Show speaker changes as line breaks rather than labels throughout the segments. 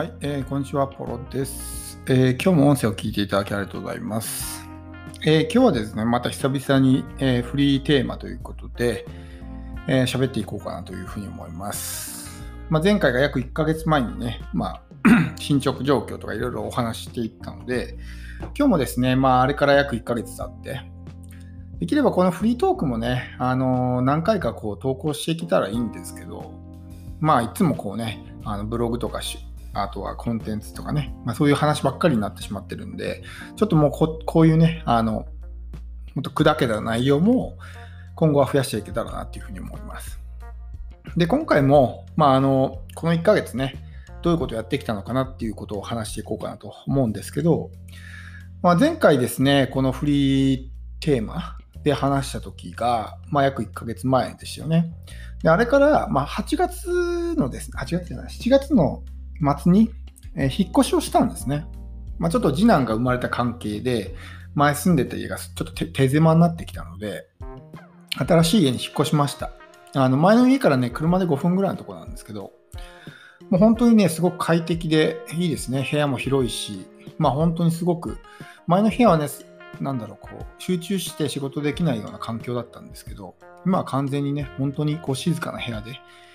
はい、えーこんにちは、ポロです、えー今日も音声を聞いていただきありがとうございます。えー今日はですね、また久々に、えフリーテーマということで、えー喋っていこうかなというふうに思います。まあ、前回が約1ヶ月前にね、まあ、進捗状況とかいろいろお話していったので、今日もですね、まあ、あれから約1ヶ月経って、できればこのフリートークもね、あの何回かこう投稿していけたらいいんですけど、まあ、いつもこうね、あのブログとかし、あとはコンテンツとかね、まあ、そういう話ばっかりになってしまってるんで、ちょっともうここういうね、あの、もっと砕けた内容も今後は増やしていけたらなっていうふうに思います。で、今回も、まあ、あの、この1ヶ月ね、どういうことをやってきたのかなっていうことを話していこうかなと思うんですけど、まあ、前回ですね、このフリーテーマで話した時が、まあ、約1ヶ月前ですよね。で、あれから、まあ、8月のですね、8月じゃない、7月の末に、えー引っ越しをしたんですね。まあ、ちょっと次男が生まれた関係で、前住んでた家がちょっと手狭になってきたので、新しい家に引っ越しました。あの前の家からね、車で5分ぐらいのとこなんですけど、もう本当にね、すごく快適でいいですね。部屋も広いし、まあ本当にすごく、前の部屋はね、なんだろう、こう、集中して仕事できないような環境だったんですけど、今は完全にね、本当にこう静かな部屋で、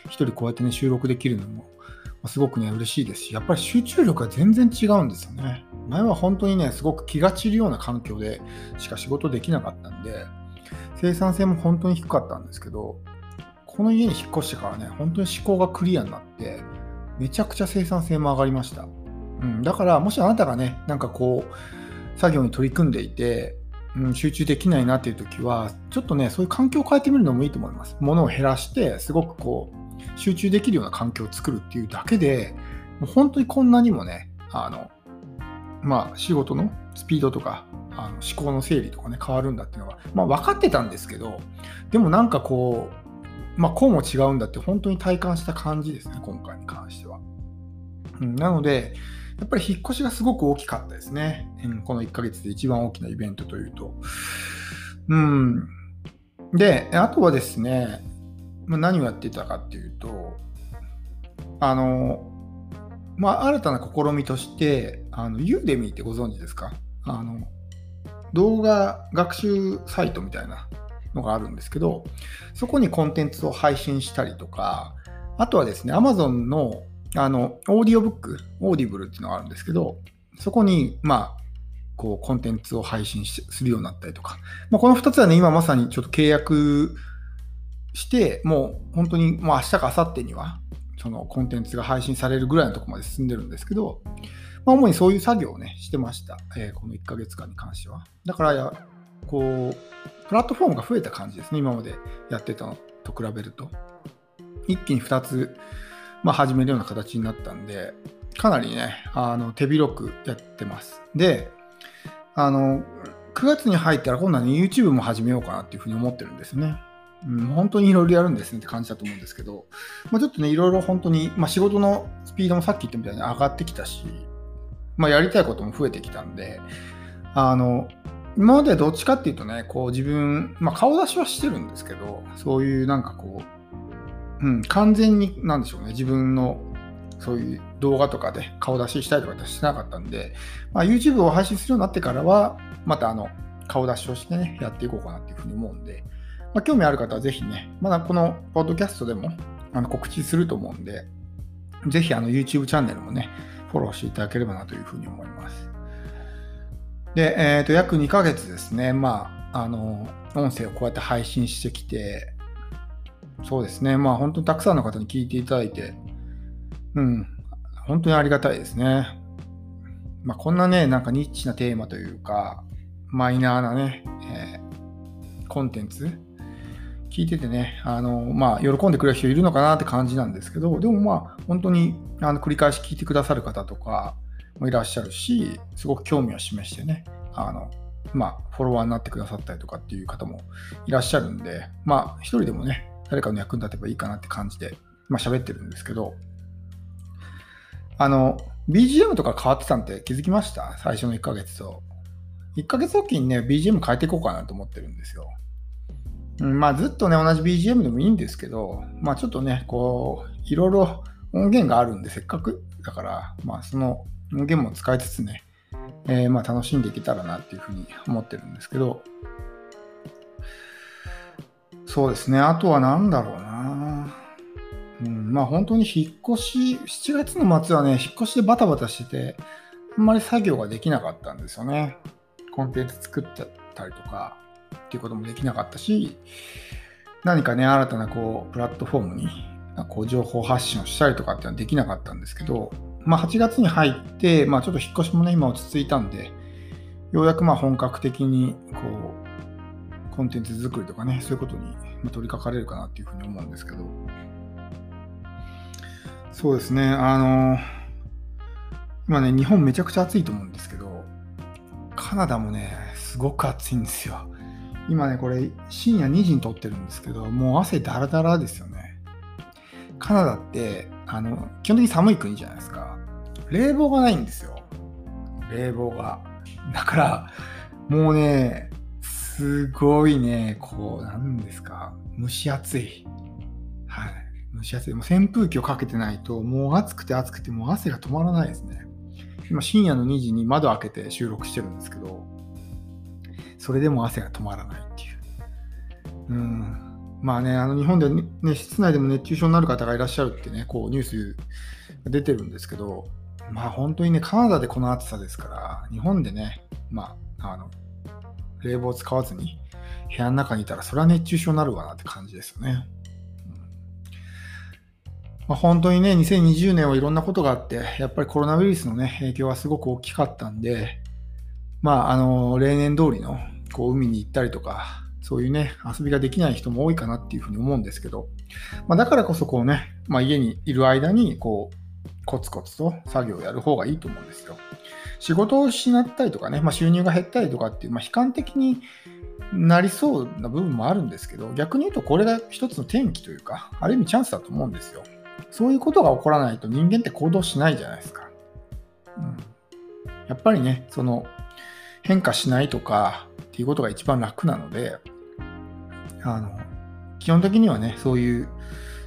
一人こうやってね、収録できるのも、すごくね、嬉しいですし、やっぱり集中力が全然違うんですよね。前は本当にね、すごく気が散るような環境でしか仕事できなかったんで、生産性も本当に低かったんですけど、この家に引っ越してからね、本当に思考がクリアになって、めちゃくちゃ生産性も上がりました。うん、だから、もしあなたがね、なんかこう、作業に取り組んでいて、うん、集中できないなっていう時は、ちょっとね、そういう環境を変えてみるのもいいと思います。物を減らして、すごくこう、集中できるような環境を作るっていうだけで、もう本当にこんなにもね、あの、まあ、仕事のスピードとか、あの思考の整理とかね、変わるんだっていうのが、まあ、分かってたんですけど、でもなんかこう、まあ、こうも違うんだって本当に体感した感じですね、今回に関しては。うん、なので、やっぱり引っ越しがすごく大きかったですね。うん、この1ヶ月で一番大きなイベントというと。うん。で、あとはですね、ま、何をやってたかっていうと、あの、まあ、新たな試みとして、あの、ユーデミーってご存知ですか？あの、動画学習サイトみたいなのがあるんですけど、そこにコンテンツを配信したりとか、あとはですね、Amazon のあのオーディオブック、 Audible っていうのがあるんですけど、そこに、まあ、こう、コンテンツを配信するようになったりとか、まあ、この2つはね、今まさにちょっと契約して、もう本当に、もう明日か明後日には、そのコンテンツが配信されるぐらいのとこまで進んでるんですけど、まあ、主にそういう作業をね、してました。えーこの1ヶ月間に関しては。だからや、こう、プラットフォームが増えた感じですね、今までやってたのと比べると。一気に2つ、まあ、始めるような形になったんで、かなりね、あの手広くやってます。で、あの、9月に入ったら今度はね、YouTube も始めようかなっていうふうに思ってるんですね。うん、本当にいろいろやるんですねって感じだと思うんですけど、まあ、ちょっとね、いろいろ本当に、まあ、仕事のスピードもさっき言ったみたいに上がってきたし、まあ、やりたいことも増えてきたんで、あの、今までどっちかっていうとね、こう自分、まあ、顔出しはしてるんですけど、そういうなんかこう、うん、完全に、なんでしょうね、自分のそういう動画とかで顔出ししたりとかしてなかったんで、まあ、YouTube を配信するようになってからは、またあの、顔出しをしてね、やっていこうかなっていうふうに思うんで、まあ、興味ある方はぜひね、まだこのポッドキャストでもあの告知すると思うんで、ぜひあの YouTube チャンネルもね、フォローしていただければなというふうに思います。で、えっ、と、約2ヶ月ですね、まあ、あの、音声をこうやって配信してきて、そうですね、まあ本当にたくさんの方に聞いていただいて、うん、本当にありがたいですね。まあこんなね、なんかニッチなテーマというか、マイナーなね、えーコンテンツ、聞いててね、あの、まあ喜んでくれる人いるのかなって感じなんですけど、でもまあ本当にあの繰り返し聞いてくださる方とかもいらっしゃるし、すごく興味を示してね、あの、まあ、フォロワーになってくださったりとかっていう方もいらっしゃるんで、まあ、一人でもね、誰かの役に立てばいいかなって感じで、まあ、喋ってるんですけど、あの、BGM とか変わってたんって気づきました？最初の1ヶ月と。1ヶ月おきにね、BGM 変えていこうかなと思ってるんですよ。うん、まあ、ずっとね、同じ BGM でもいいんですけど、まあ、ちょっとね、こう、いろいろ音源があるんで、せっかく？だから、まあ、その音源も使いつつね、えー、まあ楽しんでいけたらなっていうふうに思ってるんですけど、そうですね、あとは何だろうな。うん、まあ本当に引っ越し、7月の末はね、引っ越しでバタバタしてて、あんまり作業ができなかったんですよね。コンテンツ作っちゃったりとかっていうこともできなかったし、何かね、新たなこうプラットフォームにこう情報発信をしたりとかっていうのはできなかったんですけど、まあ、8月に入って、まあ、ちょっと引っ越しもね、今落ち着いたんで、ようやくまあ本格的にこうコンテンツ作りとかね、そういうことに取り掛かれるかなっていうふうに思うんですけど、そうですね、あの、今ね、日本めちゃくちゃ暑いと思うんですけど、カナダもね、すごく暑いんですよ。今ね、これ深夜2時に撮ってるんですけど、もう汗だらだらですよね。カナダって、あの、基本的に寒い国じゃないですか。冷房がないんですよ。冷房が。だから、もうね、すごいね、こう、なんですか、蒸し暑い。はい。蒸し暑い。もう扇風機をかけてないと、もう暑くて暑くて、もう汗が止まらないですね。今、深夜の2時に窓開けて収録してるんですけど、それでも汗が止まらないっていう。うん。まあね、あの日本で、ね、室内でも熱中症になる方がいらっしゃるってね、こうニュース出てるんですけど、まあ本当にね、カナダでこの暑さですから、日本でね、まあ、あの、冷房使わずに部屋の中にいたら、それは熱中症になるわなって感じですよね。まあ、本当にね、2020年はいろんなことがあって、やっぱりコロナウイルスのね、影響はすごく大きかったんで、まあ、あの、例年通りの、こう、海に行ったりとか、そういうね、遊びができない人も多いかなっていうふうに思うんですけど、まあ、だからこそこうね、まあ、家にいる間に、こう、コツコツと作業をやる方がいいと思うんですよ。仕事を失ったりとかね、まあ、収入が減ったりとかっていう、まあ、悲観的になりそうな部分もあるんですけど、逆に言うとこれが一つの転機というか、ある意味チャンスだと思うんですよ。そういうことが起こらないと人間って行動しないじゃないですか。うん、やっぱりね、その変化しないとかっていうことが一番楽なので、あの基本的にはね、そういう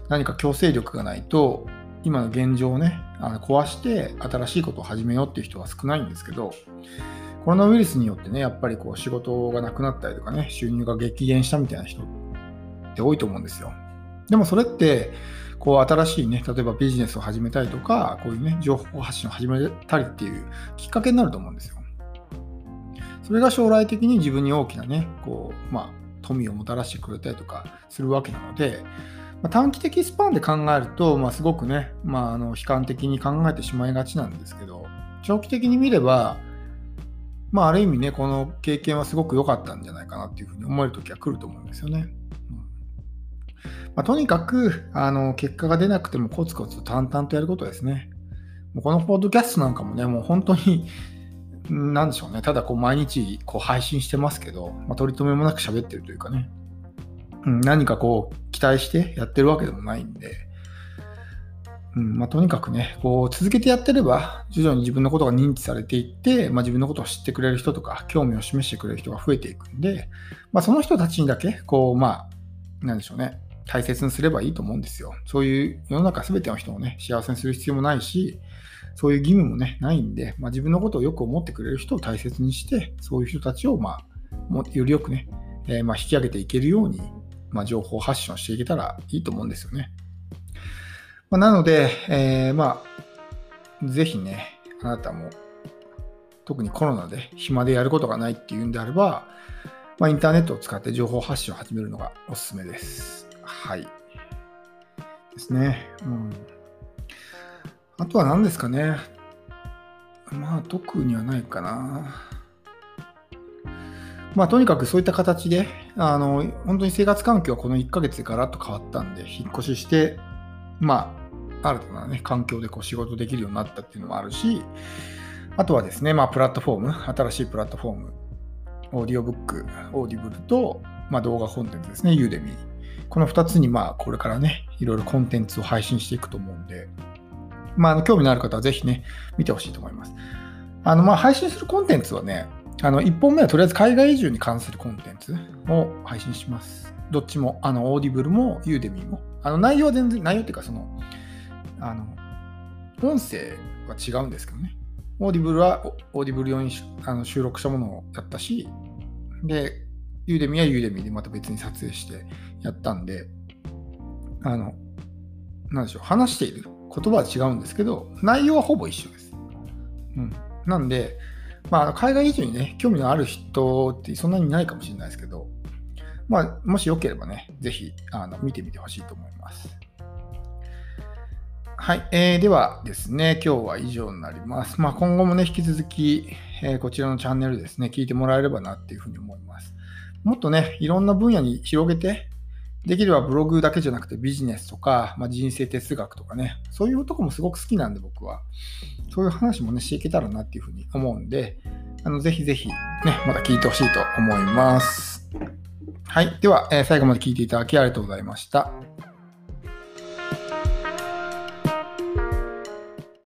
何か強制力がないと、今の現状をね、あの壊して新しいことを始めようっていう人は少ないんですけど、コロナウイルスによってね、やっぱりこう仕事がなくなったりとかね、収入が激減したみたいな人って多いと思うんですよ。でもそれって、こう新しいね、例えばビジネスを始めたりとか、こういうね、情報発信を始めたりっていうきっかけになると思うんですよ。それが将来的に自分に大きなね、こう、まあ、富をもたらしてくれたりとかするわけなので、まあ、短期的スパンで考えると、まあ、すごくね、まあ、あの悲観的に考えてしまいがちなんですけど、長期的に見れば、まあ、ある意味ね、この経験はすごく良かったんじゃないかなっていうふうに思える時は来ると思うんですよね。まあ、とにかくあの結果が出なくてもコツコツ淡々とやることですね。もうこのポッドキャストなんかもね、もう本当に、なんでしょうね、ただこう毎日こう配信してますけど、まあ、取り留めもなく喋ってるというかね、うん、何かこう期待してやってるわけでもないんで、うんまあ、とにかくね、こう続けてやってれば、徐々に自分のことが認知されていって、まあ、自分のことを知ってくれる人とか、興味を示してくれる人が増えていくんで、まあ、その人たちにだけ、こう、まあ、なんでしょうね、大切にすればいいと思うんですよ。そういう世の中全ての人をね、幸せにする必要もないし、そういう義務もね、ないんで、まあ、自分のことをよく思ってくれる人を大切にして、そういう人たちを、まあ、もよりよくね、えー、まあ引き上げていけるように、まあ、情報発信をしていけたらいいと思うんですよね。まあ、なので、えー、まあ、ぜひね、あなたも、特にコロナで暇でやることがないっていうんであれば、まあ、インターネットを使って情報発信を始めるのがおすすめです。はい。ですね。うん。あとは何ですかね。まあ、特にはないかな。まあ、とにかくそういった形で、あの、本当に生活環境はこの1ヶ月でガラッと変わったんで、引っ越しして、まあ、新たなね、環境でこう仕事できるようになったっていうのもあるし、あとはですね、まあ、プラットフォーム、新しいプラットフォーム、オーディオブック、 Audible と、まあ、動画コンテンツですね、 Udemy。この2つに、まあ、これからね、いろいろコンテンツを配信していくと思うんで、まあ、の興味のある方はぜひね、見てほしいと思います。あの、まあ、配信するコンテンツはね、あの、1本目はとりあえず海外移住に関するコンテンツを配信します。どっちも、あの、 Audible も Udemy も。あの、内容は全然、内容っていうか、その、あの、音声は違うんですけどね。 Audible は Audible 用にあの収録したものをやったし、で、 Udemy は Udemy でまた別に撮影してやったんで、あの、なんでしょう、話している言葉は違うんですけど、内容はほぼ一緒です。うん。なんで、まあ、海外移住にね、興味のある人ってそんなにないかもしれないですけど、まあ、もしよければね、ぜひあの見てみてほしいと思います。はい、えー、ではですね、今日は以上になります。まあ、今後もね、引き続き、えー、こちらのチャンネルですね、聞いてもらえればなっていうふうに思います。もっとね、いろんな分野に広げて、できればブログだけじゃなくてビジネスとか、まあ、人生哲学とかね、そういうとこもすごく好きなんで僕は、そういう話もね、していけたらなっていうふうに思うんで、あのぜひぜひね、また聞いてほしいと思います。はい。では、えー、最後まで聞いていただきありがとうございました。